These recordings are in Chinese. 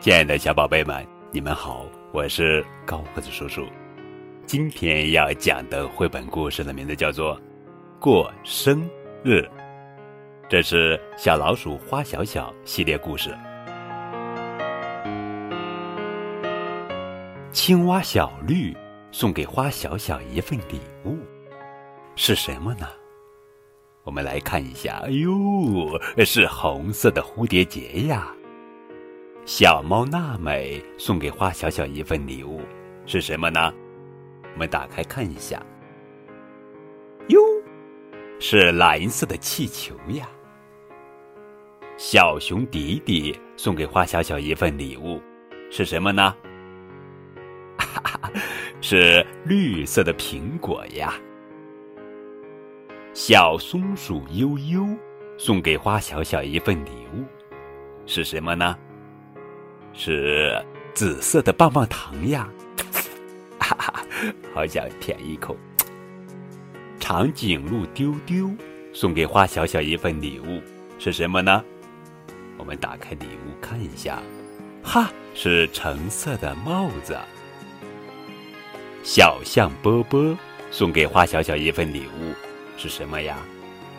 亲爱的小宝贝们，你们好，我是高个子叔叔。今天要讲的绘本故事的名字叫做《过生日》，这是小老鼠花小小系列故事。青蛙小绿送给花小小一份礼物，是什么呢？我们来看一下，哎呦，是红色的蝴蝶结呀！小猫娜美送给花小小一份礼物，是什么呢？我们打开看一下。哟，是蓝色的气球呀。小熊迪迪送给花小小一份礼物，是什么呢？哈哈，是绿色的苹果呀。小松鼠悠悠送给花小小一份礼物，是什么呢？是紫色的棒棒糖呀，哈哈，好想舔一口。长颈鹿丢丢送给花小小一份礼物，是什么呢？我们打开礼物看一下，哈，是橙色的帽子。小象波波送给花小小一份礼物，是什么呀？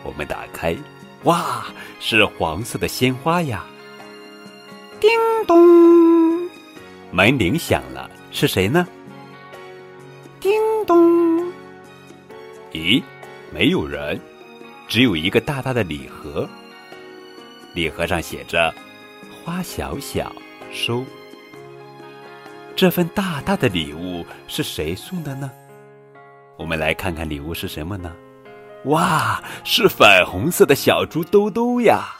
我们打开，哇，是黄色的鲜花呀。叮咚，门铃响了，是谁呢？叮咚，咦，没有人，只有一个大大的礼盒。礼盒上写着“花小小收”。这份大大的礼物是谁送的呢？我们来看看礼物是什么呢？哇，是粉红色的小猪兜兜呀！